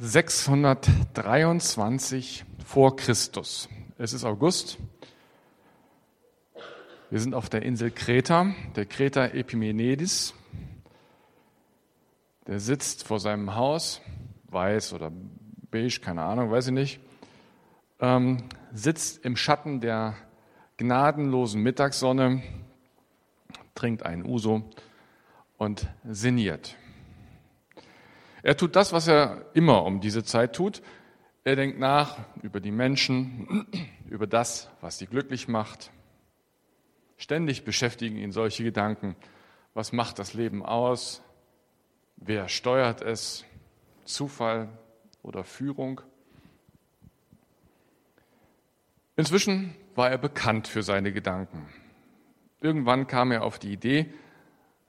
623 vor Christus. Es ist August. Wir sind auf der Insel Kreta, der Kreta Epimenides. Der sitzt vor seinem Haus, weiß oder beige, keine Ahnung, weiß ich nicht, ähm, sitzt im Schatten der gnadenlosen Mittagssonne, trinkt einen Uso und sinniert. Er tut das, was er immer um diese Zeit tut. Er denkt nach über die Menschen, über das, was sie glücklich macht. Ständig beschäftigen ihn solche Gedanken. Was macht das Leben aus? Wer steuert es? Zufall oder Führung? Inzwischen war er bekannt für seine Gedanken. Irgendwann kam er auf die Idee,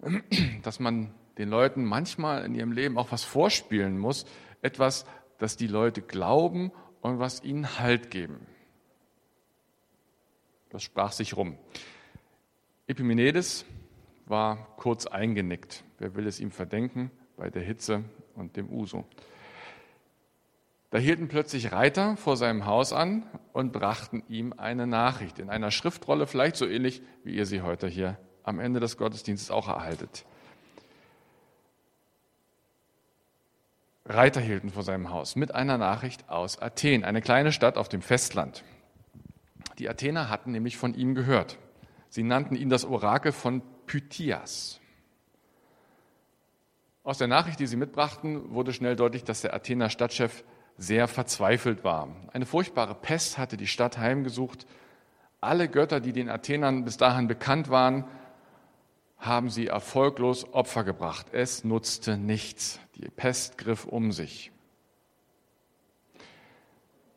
dass man den Leuten manchmal in ihrem Leben auch was vorspielen muss, etwas, das die Leute glauben und was ihnen Halt geben. Das sprach sich rum. Epimenides war kurz eingenickt. Wer will es ihm verdenken bei der Hitze und dem Uso? Da hielten plötzlich Reiter vor seinem Haus an und brachten ihm eine Nachricht in einer Schriftrolle, vielleicht so ähnlich, wie ihr sie heute hier am Ende des Gottesdienstes auch erhaltet. Reiter hielten vor seinem Haus mit einer Nachricht aus Athen, eine kleine Stadt auf dem Festland. Die Athener hatten nämlich von ihm gehört. Sie nannten ihn das Orakel von Pythias. Aus der Nachricht, die sie mitbrachten, wurde schnell deutlich, dass der Athener Stadtchef sehr verzweifelt war. Eine furchtbare Pest hatte die Stadt heimgesucht. Alle Götter, die den Athenern bis dahin bekannt waren, haben sie erfolglos Opfer gebracht. Es nutzte nichts. Die Pest griff um sich.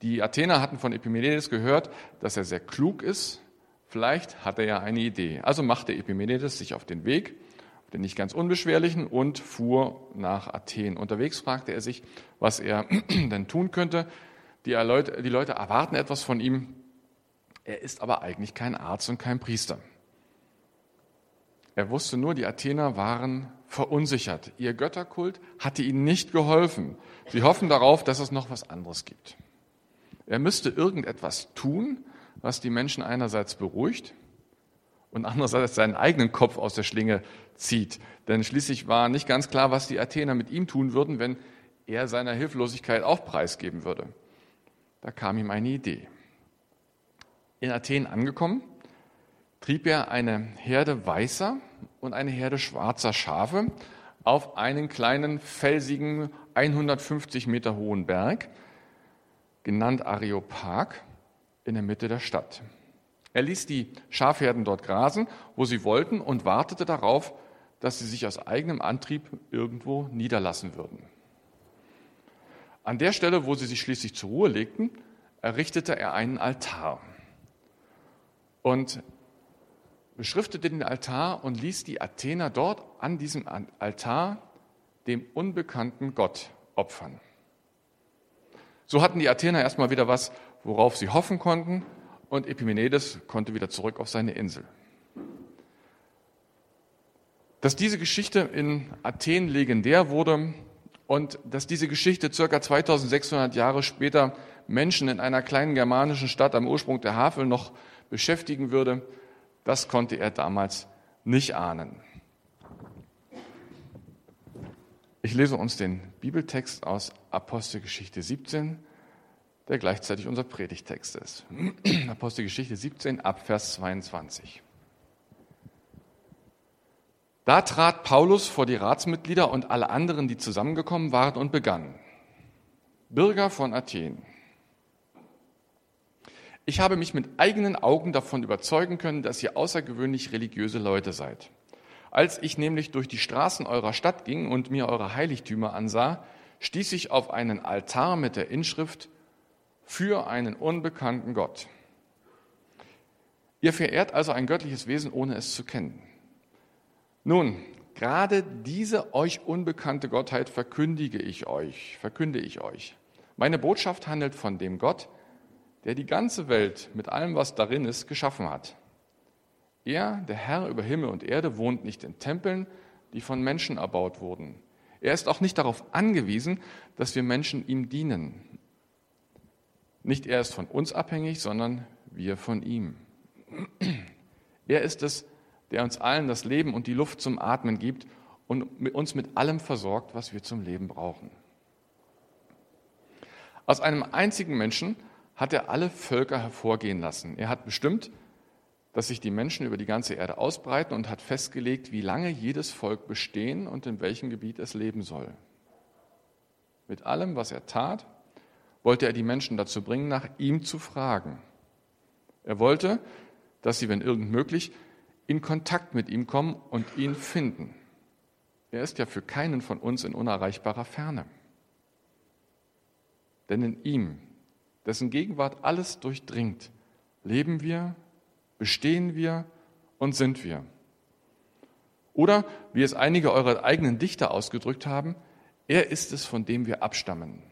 Die Athener hatten von Epimenides gehört, dass er sehr klug ist. Vielleicht hat er ja eine Idee. Also machte Epimenides sich auf den Weg den nicht ganz unbeschwerlichen, und fuhr nach Athen. Unterwegs fragte er sich, was er denn tun könnte. Die Leute, die Leute erwarten etwas von ihm. Er ist aber eigentlich kein Arzt und kein Priester. Er wusste nur, die Athener waren verunsichert. Ihr Götterkult hatte ihnen nicht geholfen. Sie hoffen darauf, dass es noch was anderes gibt. Er müsste irgendetwas tun, was die Menschen einerseits beruhigt und andererseits seinen eigenen Kopf aus der Schlinge zieht. Denn schließlich war nicht ganz klar, was die Athener mit ihm tun würden, wenn er seiner Hilflosigkeit auch preisgeben würde. Da kam ihm eine Idee. In Athen angekommen, trieb er eine Herde weißer und eine Herde schwarzer Schafe auf einen kleinen, felsigen, 150 Meter hohen Berg, genannt Areopag, in der Mitte der Stadt. Er ließ die Schafherden dort grasen, wo sie wollten, und wartete darauf, dass sie sich aus eigenem Antrieb irgendwo niederlassen würden. An der Stelle, wo sie sich schließlich zur Ruhe legten, errichtete er einen Altar und beschriftete den Altar und ließ die Athener dort an diesem Altar dem unbekannten Gott opfern. So hatten die Athener erstmal wieder was, worauf sie hoffen konnten, und Epimenides konnte wieder zurück auf seine Insel. Dass diese Geschichte in Athen legendär wurde und dass diese Geschichte circa 2600 Jahre später Menschen in einer kleinen germanischen Stadt am Ursprung der Havel noch beschäftigen würde, das konnte er damals nicht ahnen. Ich lese uns den Bibeltext aus Apostelgeschichte 17, der gleichzeitig unser Predigtext ist. Apostelgeschichte 17 ab Vers 22. Da trat Paulus vor die Ratsmitglieder und alle anderen, die zusammengekommen waren, und begann. Bürger von Athen, ich habe mich mit eigenen Augen davon überzeugen können, dass ihr außergewöhnlich religiöse Leute seid. Als ich nämlich durch die Straßen eurer Stadt ging und mir eure Heiligtümer ansah, stieß ich auf einen Altar mit der Inschrift für einen unbekannten Gott. Ihr verehrt also ein göttliches Wesen, ohne es zu kennen. Nun, gerade diese euch unbekannte Gottheit verkündige ich euch, verkünde ich euch. Meine Botschaft handelt von dem Gott, der die ganze Welt mit allem, was darin ist, geschaffen hat. Er, der Herr über Himmel und Erde, wohnt nicht in Tempeln, die von Menschen erbaut wurden. Er ist auch nicht darauf angewiesen, dass wir Menschen ihm dienen. Nicht er ist von uns abhängig, sondern wir von ihm. Er ist es, der uns allen das Leben und die Luft zum Atmen gibt und uns mit allem versorgt, was wir zum Leben brauchen. Aus einem einzigen Menschen hat er alle Völker hervorgehen lassen. Er hat bestimmt, dass sich die Menschen über die ganze Erde ausbreiten und hat festgelegt, wie lange jedes Volk bestehen und in welchem Gebiet es leben soll. Mit allem, was er tat, wollte er die Menschen dazu bringen, nach ihm zu fragen. Er wollte, dass sie, wenn irgend möglich, in Kontakt mit ihm kommen und ihn finden. Er ist ja für keinen von uns in unerreichbarer Ferne. Denn in ihm, dessen Gegenwart alles durchdringt, leben wir, bestehen wir und sind wir. Oder, wie es einige eurer eigenen Dichter ausgedrückt haben, er ist es, von dem wir abstammen.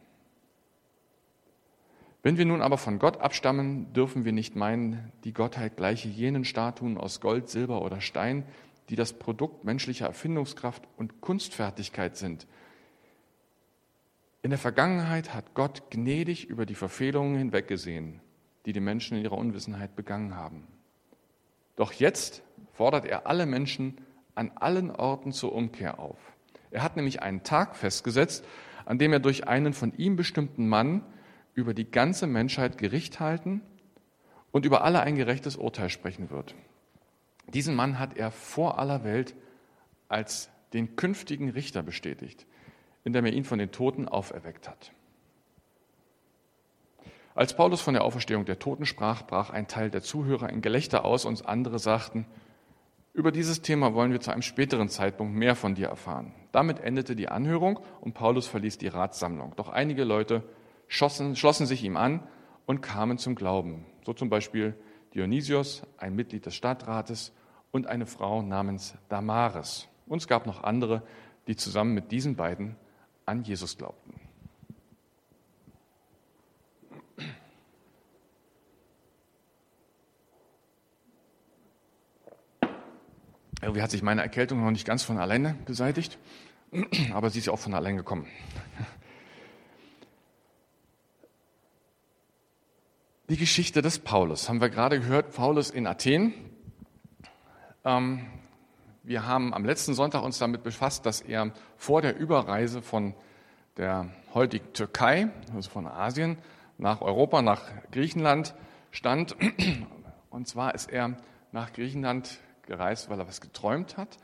Wenn wir nun aber von Gott abstammen, dürfen wir nicht meinen, die Gottheit gleiche jenen Statuen aus Gold, Silber oder Stein, die das Produkt menschlicher Erfindungskraft und Kunstfertigkeit sind. In der Vergangenheit hat Gott gnädig über die Verfehlungen hinweggesehen, die die Menschen in ihrer Unwissenheit begangen haben. Doch jetzt fordert er alle Menschen an allen Orten zur Umkehr auf. Er hat nämlich einen Tag festgesetzt, an dem er durch einen von ihm bestimmten Mann über die ganze Menschheit Gericht halten und über alle ein gerechtes Urteil sprechen wird. Diesen Mann hat er vor aller Welt als den künftigen Richter bestätigt, indem er ihn von den Toten auferweckt hat. Als Paulus von der Auferstehung der Toten sprach, brach ein Teil der Zuhörer in Gelächter aus und andere sagten, über dieses Thema wollen wir zu einem späteren Zeitpunkt mehr von dir erfahren. Damit endete die Anhörung und Paulus verließ die Ratssammlung. Doch einige Leute schossen, schlossen sich ihm an und kamen zum Glauben. So zum Beispiel Dionysios, ein Mitglied des Stadtrates, und eine Frau namens Damaris. Und es gab noch andere, die zusammen mit diesen beiden an Jesus glaubten. Irgendwie hat sich meine Erkältung noch nicht ganz von alleine beseitigt, aber sie ist ja auch von allein gekommen. Die Geschichte des Paulus haben wir gerade gehört, Paulus in Athen. Ähm, wir haben am letzten Sonntag uns damit befasst, dass er vor der Überreise von der heutigen Türkei, also von Asien, nach Europa, nach Griechenland stand. Und zwar ist er nach Griechenland gereist, weil er was geträumt hat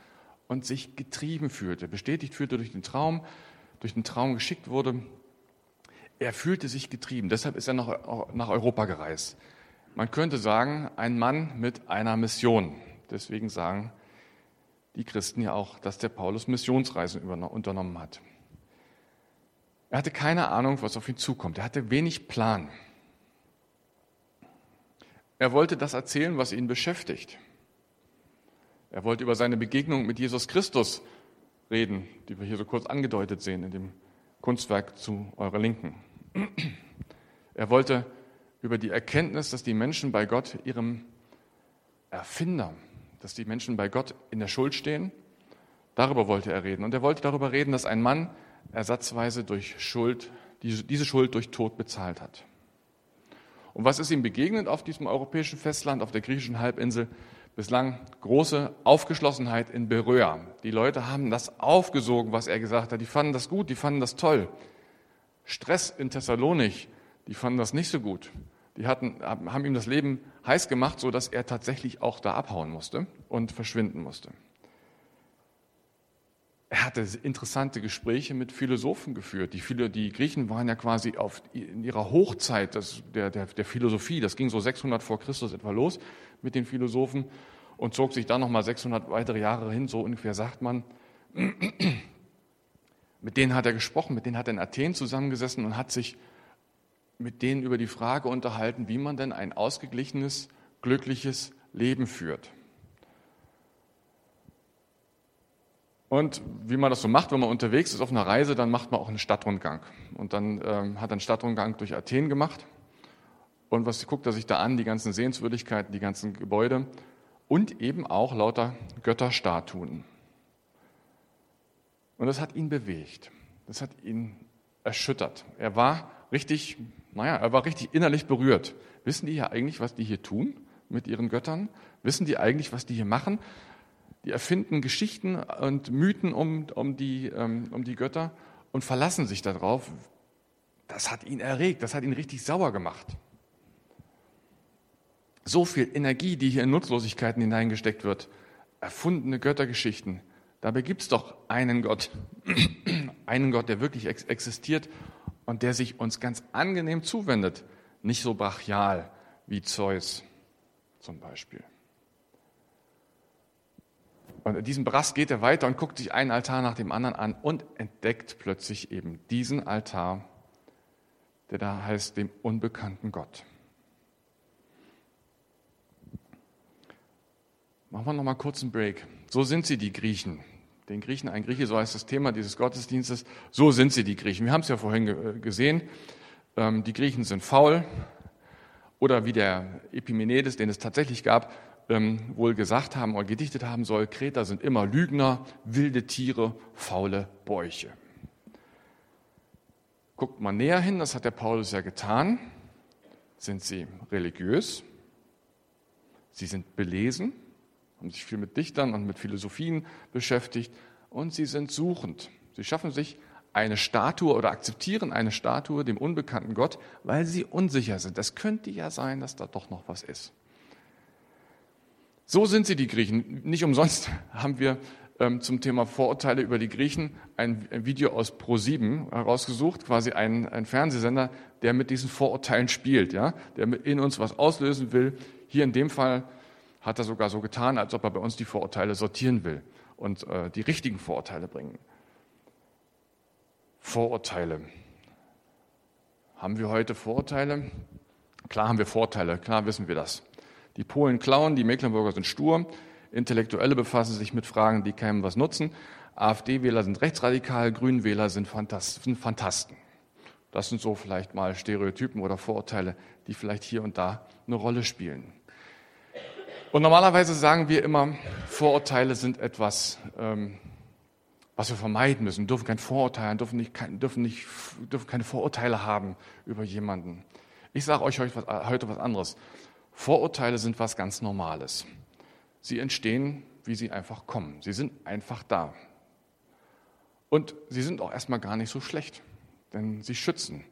und sich getrieben fühlte, bestätigt fühlte durch den Traum, durch den Traum geschickt wurde er fühlte sich getrieben, deshalb ist er nach, nach Europa gereist. Man könnte sagen, ein Mann mit einer Mission. Deswegen sagen die Christen ja auch, dass der Paulus Missionsreisen unternommen hat. Er hatte keine Ahnung, was auf ihn zukommt. Er hatte wenig Plan. Er wollte das erzählen, was ihn beschäftigt. Er wollte über seine Begegnung mit Jesus Christus reden, die wir hier so kurz angedeutet sehen in dem Kunstwerk zu eurer Linken. Er wollte über die Erkenntnis, dass die Menschen bei Gott ihrem Erfinder, dass die Menschen bei Gott in der Schuld stehen, darüber wollte er reden. Und er wollte darüber reden, dass ein Mann ersatzweise durch Schuld, diese Schuld durch Tod bezahlt hat. Und was ist ihm begegnet auf diesem europäischen Festland, auf der griechischen Halbinsel? Bislang große Aufgeschlossenheit in Beröa. Die Leute haben das aufgesogen, was er gesagt hat. Die fanden das gut, die fanden das toll. Stress in Thessalonik, die fanden das nicht so gut. Die hatten, haben ihm das Leben heiß gemacht, so dass er tatsächlich auch da abhauen musste und verschwinden musste. Er hatte interessante Gespräche mit Philosophen geführt. Die, viele, die Griechen waren ja quasi auf, in ihrer Hochzeit das, der, der, der Philosophie. Das ging so 600 vor Christus etwa los mit den Philosophen und zog sich dann nochmal 600 weitere Jahre hin, so ungefähr sagt man. Mit denen hat er gesprochen, mit denen hat er in Athen zusammengesessen und hat sich mit denen über die Frage unterhalten, wie man denn ein ausgeglichenes, glückliches Leben führt. Und wie man das so macht, wenn man unterwegs ist auf einer Reise, dann macht man auch einen Stadtrundgang. Und dann ähm, hat er einen Stadtrundgang durch Athen gemacht. Und was guckt er sich da an? Die ganzen Sehenswürdigkeiten, die ganzen Gebäude und eben auch lauter Götterstatuen. Und das hat ihn bewegt. Das hat ihn erschüttert. Er war richtig, naja, er war richtig innerlich berührt. Wissen die ja eigentlich, was die hier tun mit ihren Göttern? Wissen die eigentlich, was die hier machen? Die erfinden Geschichten und Mythen um, um, die, ähm, um die Götter und verlassen sich darauf. Das hat ihn erregt, das hat ihn richtig sauer gemacht. So viel Energie, die hier in Nutzlosigkeiten hineingesteckt wird, erfundene Göttergeschichten. Dabei gibt es doch einen Gott, einen Gott, der wirklich existiert und der sich uns ganz angenehm zuwendet, nicht so brachial wie Zeus zum Beispiel. Und in diesem Brass geht er weiter und guckt sich einen Altar nach dem anderen an und entdeckt plötzlich eben diesen Altar, der da heißt dem unbekannten Gott. Machen wir noch mal kurz einen Break. So sind sie, die Griechen. Den Griechen, ein Grieche, so heißt das Thema dieses Gottesdienstes. So sind sie, die Griechen. Wir haben es ja vorhin gesehen. Ähm, die Griechen sind faul. Oder wie der Epimenides, den es tatsächlich gab, ähm, wohl gesagt haben oder gedichtet haben soll, Kreter sind immer Lügner, wilde Tiere, faule Bäuche. Guckt man näher hin, das hat der Paulus ja getan. Sind sie religiös? Sie sind belesen, haben sich viel mit Dichtern und mit Philosophien beschäftigt und sie sind suchend. Sie schaffen sich eine Statue oder akzeptieren eine Statue dem unbekannten Gott, weil sie unsicher sind. Es könnte ja sein, dass da doch noch was ist. So sind sie, die Griechen. Nicht umsonst haben wir ähm, zum Thema Vorurteile über die Griechen ein, ein Video aus Pro7 herausgesucht, quasi ein, ein, Fernsehsender, der mit diesen Vorurteilen spielt, ja, der in uns was auslösen will. Hier in dem Fall hat er sogar so getan, als ob er bei uns die Vorurteile sortieren will und äh, die richtigen Vorurteile bringen. Vorurteile. Haben wir heute Vorurteile? Klar haben wir Vorteile, klar wissen wir das. Die Polen klauen, die Mecklenburger sind stur, Intellektuelle befassen sich mit Fragen, die keinem was nutzen, AfD-Wähler sind rechtsradikal, Fantast sind Fantasten. Das sind so vielleicht mal Stereotypen oder Vorurteile, die vielleicht hier und da eine Rolle spielen. Und normalerweise sagen wir immer, Vorurteile sind etwas, ähm, was wir vermeiden müssen. Wir dürfen kein Vorurteil, dürfen, nicht, dürfen, nicht, dürfen keine Vorurteile haben über jemanden. Ich sage euch heute was anderes. Vorurteile sind was ganz Normales. Sie entstehen, wie sie einfach kommen. Sie sind einfach da. Und sie sind auch erstmal gar nicht so schlecht, denn sie schützen.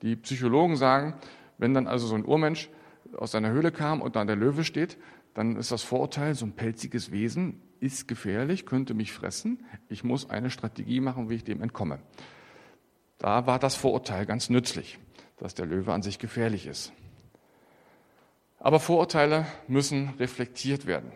Die Psychologen sagen, wenn dann also so ein Urmensch aus seiner Höhle kam und da der Löwe steht, dann ist das Vorurteil, so ein pelziges Wesen ist gefährlich, könnte mich fressen. Ich muss eine Strategie machen, wie ich dem entkomme. Da war das Vorurteil ganz nützlich, dass der Löwe an sich gefährlich ist. Aber Vorurteile müssen reflektiert werden.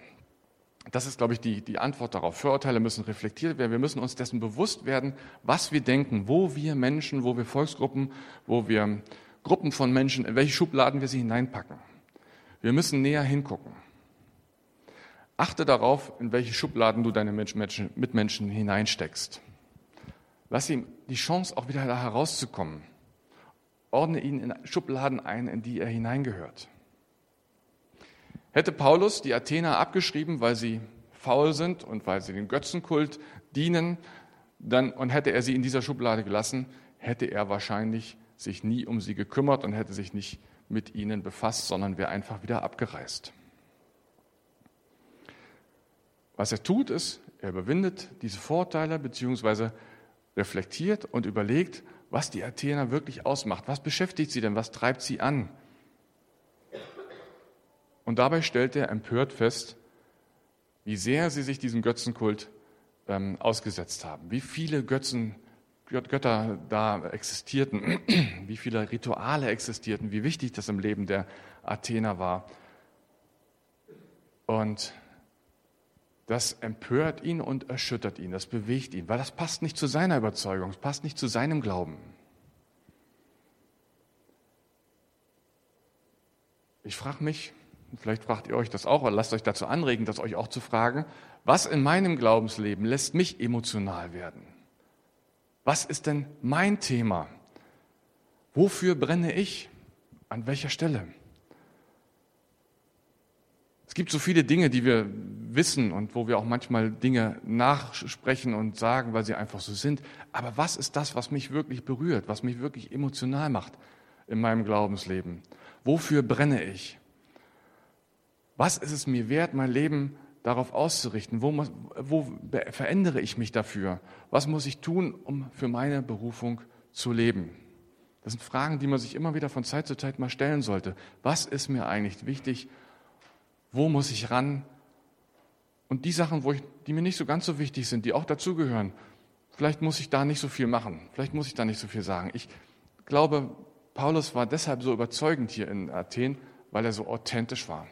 Das ist, glaube ich, die, die Antwort darauf. Vorurteile müssen reflektiert werden. Wir müssen uns dessen bewusst werden, was wir denken, wo wir Menschen, wo wir Volksgruppen, wo wir Gruppen von Menschen, in welche Schubladen wir sie hineinpacken. Wir müssen näher hingucken. Achte darauf, in welche Schubladen du deine Mitmenschen hineinsteckst. Lass ihm die Chance, auch wieder da herauszukommen. Ordne ihn in Schubladen ein, in die er hineingehört. Hätte Paulus die Athener abgeschrieben, weil sie faul sind und weil sie den Götzenkult dienen, dann, und hätte er sie in dieser Schublade gelassen, hätte er wahrscheinlich sich nie um sie gekümmert und hätte sich nicht mit ihnen befasst, sondern wäre einfach wieder abgereist. Was er tut, ist, er überwindet diese Vorteile beziehungsweise reflektiert und überlegt, was die Athener wirklich ausmacht. Was beschäftigt sie denn? Was treibt sie an? Und dabei stellt er empört fest, wie sehr sie sich diesem Götzenkult ähm, ausgesetzt haben, wie viele Götzen, Götter da existierten, wie viele Rituale existierten, wie wichtig das im Leben der Athener war. Und das empört ihn und erschüttert ihn, das bewegt ihn, weil das passt nicht zu seiner Überzeugung, es passt nicht zu seinem Glauben. Ich frage mich, vielleicht fragt ihr euch das auch, oder lasst euch dazu anregen, das euch auch zu fragen, was in meinem Glaubensleben lässt mich emotional werden? Was ist denn mein Thema? Wofür brenne ich? An welcher Stelle? Gibt so viele Dinge, die wir wissen und wo wir auch manchmal Dinge nachsprechen und sagen, weil sie einfach so sind. Aber was ist das, was mich wirklich berührt, was mich wirklich emotional macht in meinem Glaubensleben? Wofür brenne ich? Was ist es mir wert, mein Leben darauf auszurichten? Wo, muss, wo verändere ich mich dafür? Was muss ich tun, um für meine Berufung zu leben? Das sind Fragen, die man sich immer wieder von Zeit zu Zeit mal stellen sollte. Was ist mir eigentlich wichtig? Wo muss ich ran? Und die Sachen, wo ich, die mir nicht so ganz so wichtig sind, die auch dazugehören, vielleicht muss ich da nicht so viel machen. Vielleicht muss ich da nicht so viel sagen. Ich glaube, Paulus war deshalb so überzeugend hier in Athen, weil er so authentisch war.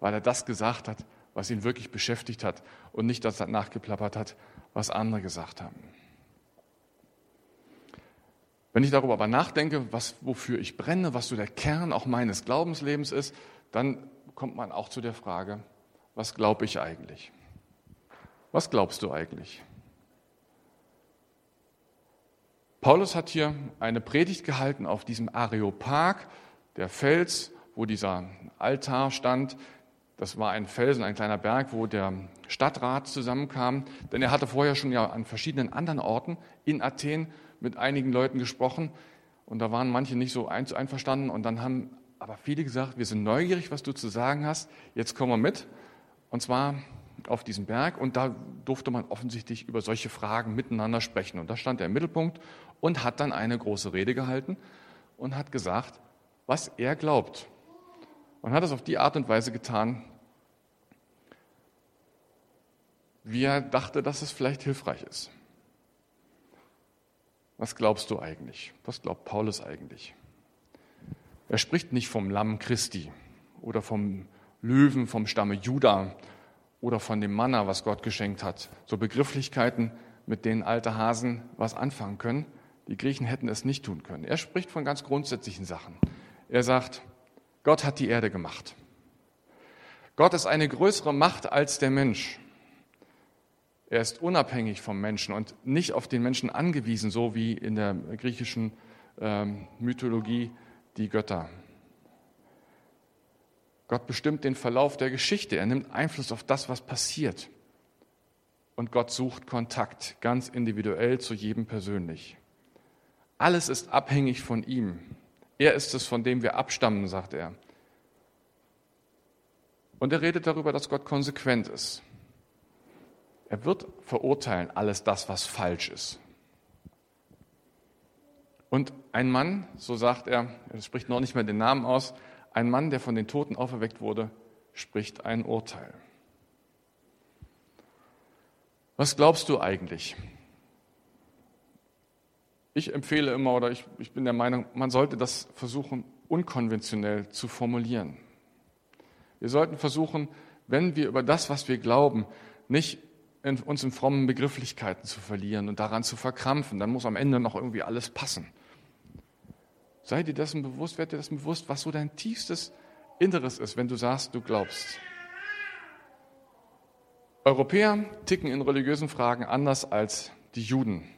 Weil er das gesagt hat, was ihn wirklich beschäftigt hat und nicht das nachgeplappert hat, was andere gesagt haben. Wenn ich darüber aber nachdenke, was, wofür ich brenne, was so der Kern auch meines Glaubenslebens ist, dann kommt man auch zu der Frage, was glaube ich eigentlich? Was glaubst du eigentlich? Paulus hat hier eine Predigt gehalten auf diesem Areopag, der Fels, wo dieser Altar stand. Das war ein Felsen, ein kleiner Berg, wo der Stadtrat zusammenkam. Denn er hatte vorher schon ja an verschiedenen anderen Orten in Athen mit einigen Leuten gesprochen und da waren manche nicht so einverstanden und dann haben aber viele gesagt, wir sind neugierig, was du zu sagen hast, jetzt kommen wir mit und zwar auf diesen Berg und da durfte man offensichtlich über solche Fragen miteinander sprechen und da stand er im Mittelpunkt und hat dann eine große Rede gehalten und hat gesagt, was er glaubt und hat es auf die Art und Weise getan, wie er dachte, dass es vielleicht hilfreich ist. Was glaubst du eigentlich? Was glaubt Paulus eigentlich? Er spricht nicht vom Lamm Christi oder vom Löwen vom Stamme Juda oder von dem Manna, was Gott geschenkt hat. So Begrifflichkeiten, mit denen alte Hasen was anfangen können. Die Griechen hätten es nicht tun können. Er spricht von ganz grundsätzlichen Sachen. Er sagt, Gott hat die Erde gemacht. Gott ist eine größere Macht als der Mensch. Er ist unabhängig vom Menschen und nicht auf den Menschen angewiesen, so wie in der griechischen ähm, Mythologie die Götter. Gott bestimmt den Verlauf der Geschichte. Er nimmt Einfluss auf das, was passiert. Und Gott sucht Kontakt, ganz individuell zu jedem persönlich. Alles ist abhängig von ihm. Er ist es, von dem wir abstammen, sagt er. Und er redet darüber, dass Gott konsequent ist. Er wird verurteilen alles das, was falsch ist. Und ein Mann, so sagt er, er spricht noch nicht mehr den Namen aus, ein Mann, der von den Toten auferweckt wurde, spricht ein Urteil. Was glaubst du eigentlich? Ich empfehle immer oder ich, ich bin der Meinung, man sollte das versuchen, unkonventionell zu formulieren. Wir sollten versuchen, wenn wir über das, was wir glauben, nicht in, uns in frommen Begrifflichkeiten zu verlieren und daran zu verkrampfen. Dann muss am Ende noch irgendwie alles passen. Sei dir dessen bewusst, werd dir dessen bewusst, was so dein tiefstes Inneres ist, wenn du sagst, du glaubst. Europäer ticken in religiösen Fragen anders als die Juden.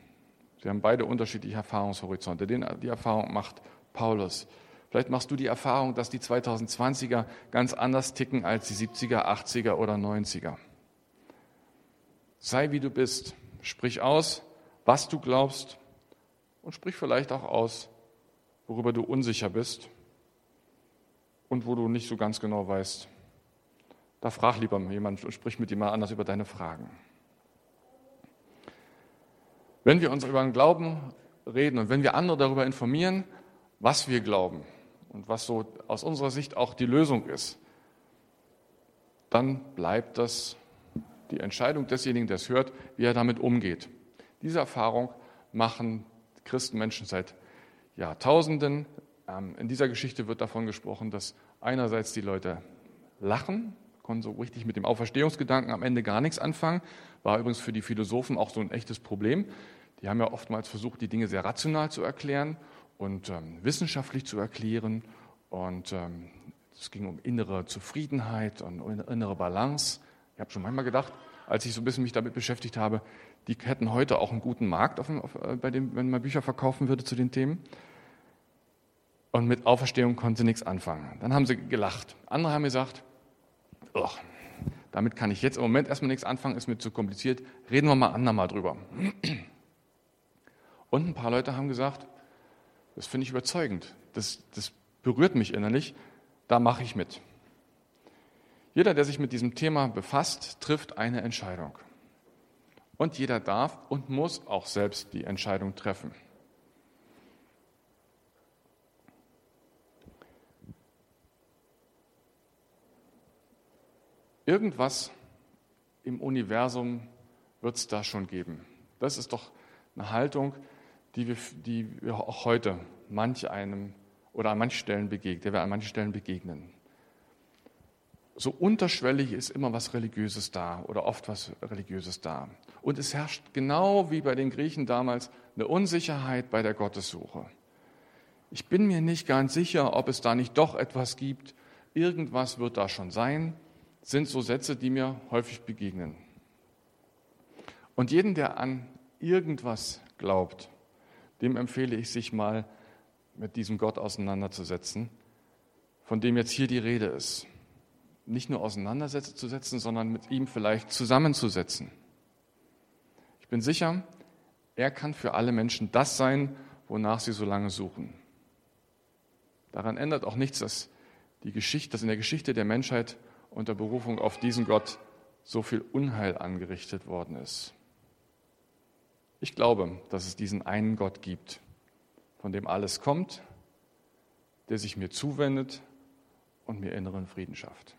Sie haben beide unterschiedliche Erfahrungshorizonte. Die Erfahrung macht Paulus. Vielleicht machst du die Erfahrung, dass die 2020er ganz anders ticken als die 70er, 80er oder 90er. Sei wie du bist. Sprich aus, was du glaubst und sprich vielleicht auch aus, worüber du unsicher bist und wo du nicht so ganz genau weißt. Da frag lieber jemand und sprich mit ihm mal anders über deine Fragen. Wenn wir uns über den Glauben reden und wenn wir andere darüber informieren, was wir glauben und was so aus unserer Sicht auch die Lösung ist, dann bleibt das die Entscheidung desjenigen, der es hört, wie er damit umgeht. Diese Erfahrung machen Christenmenschen seit Jahrtausenden. Ähm, in dieser Geschichte wird davon gesprochen, dass einerseits die Leute lachen, konnten so richtig mit dem Auferstehungsgedanken am Ende gar nichts anfangen, war übrigens für die Philosophen auch so ein echtes Problem. Die haben ja oftmals versucht, die Dinge sehr rational zu erklären und ähm, wissenschaftlich zu erklären. Und ähm, es ging um innere Zufriedenheit und innere Balance. Ich habe schon manchmal gedacht, als ich so ein bisschen mich damit beschäftigt habe, die hätten heute auch einen guten Markt, auf, auf, äh, bei dem, wenn man Bücher verkaufen würde zu den Themen. Und mit Auferstehung konnte sie nichts anfangen. Dann haben sie gelacht. Andere haben gesagt, oh, damit kann ich jetzt im Moment erstmal nichts anfangen, ist mir zu kompliziert, reden wir mal andermal drüber. Und ein paar Leute haben gesagt, das finde ich überzeugend, das, das berührt mich innerlich, da mache ich mit. Jeder, der sich mit diesem Thema befasst, trifft eine Entscheidung. Und jeder darf und muss auch selbst die Entscheidung treffen. Irgendwas im Universum wird es da schon geben. Das ist doch eine Haltung, die wir, die wir auch heute manch einem oder an manchen Stellen begegnen, der wir an manchen Stellen begegnen. So unterschwellig ist immer was Religiöses da oder oft was Religiöses da. Und es herrscht genau wie bei den Griechen damals eine Unsicherheit bei der Gottessuche. Ich bin mir nicht ganz sicher, ob es da nicht doch etwas gibt. Irgendwas wird da schon sein, sind so Sätze, die mir häufig begegnen. Und jeden, der an irgendwas glaubt, dem empfehle ich, sich mal mit diesem Gott auseinanderzusetzen, von dem jetzt hier die Rede ist. Nicht nur auseinanderzusetzen, sondern mit ihm vielleicht zusammenzusetzen. Ich bin sicher, er kann für alle Menschen das sein, wonach sie so lange suchen. Daran ändert auch nichts, dass, die Geschichte, dass in der Geschichte der Menschheit unter Berufung auf diesen Gott so viel Unheil angerichtet worden ist. Ich glaube, dass es diesen einen Gott gibt, von dem alles kommt, der sich mir zuwendet und mir inneren Frieden schafft.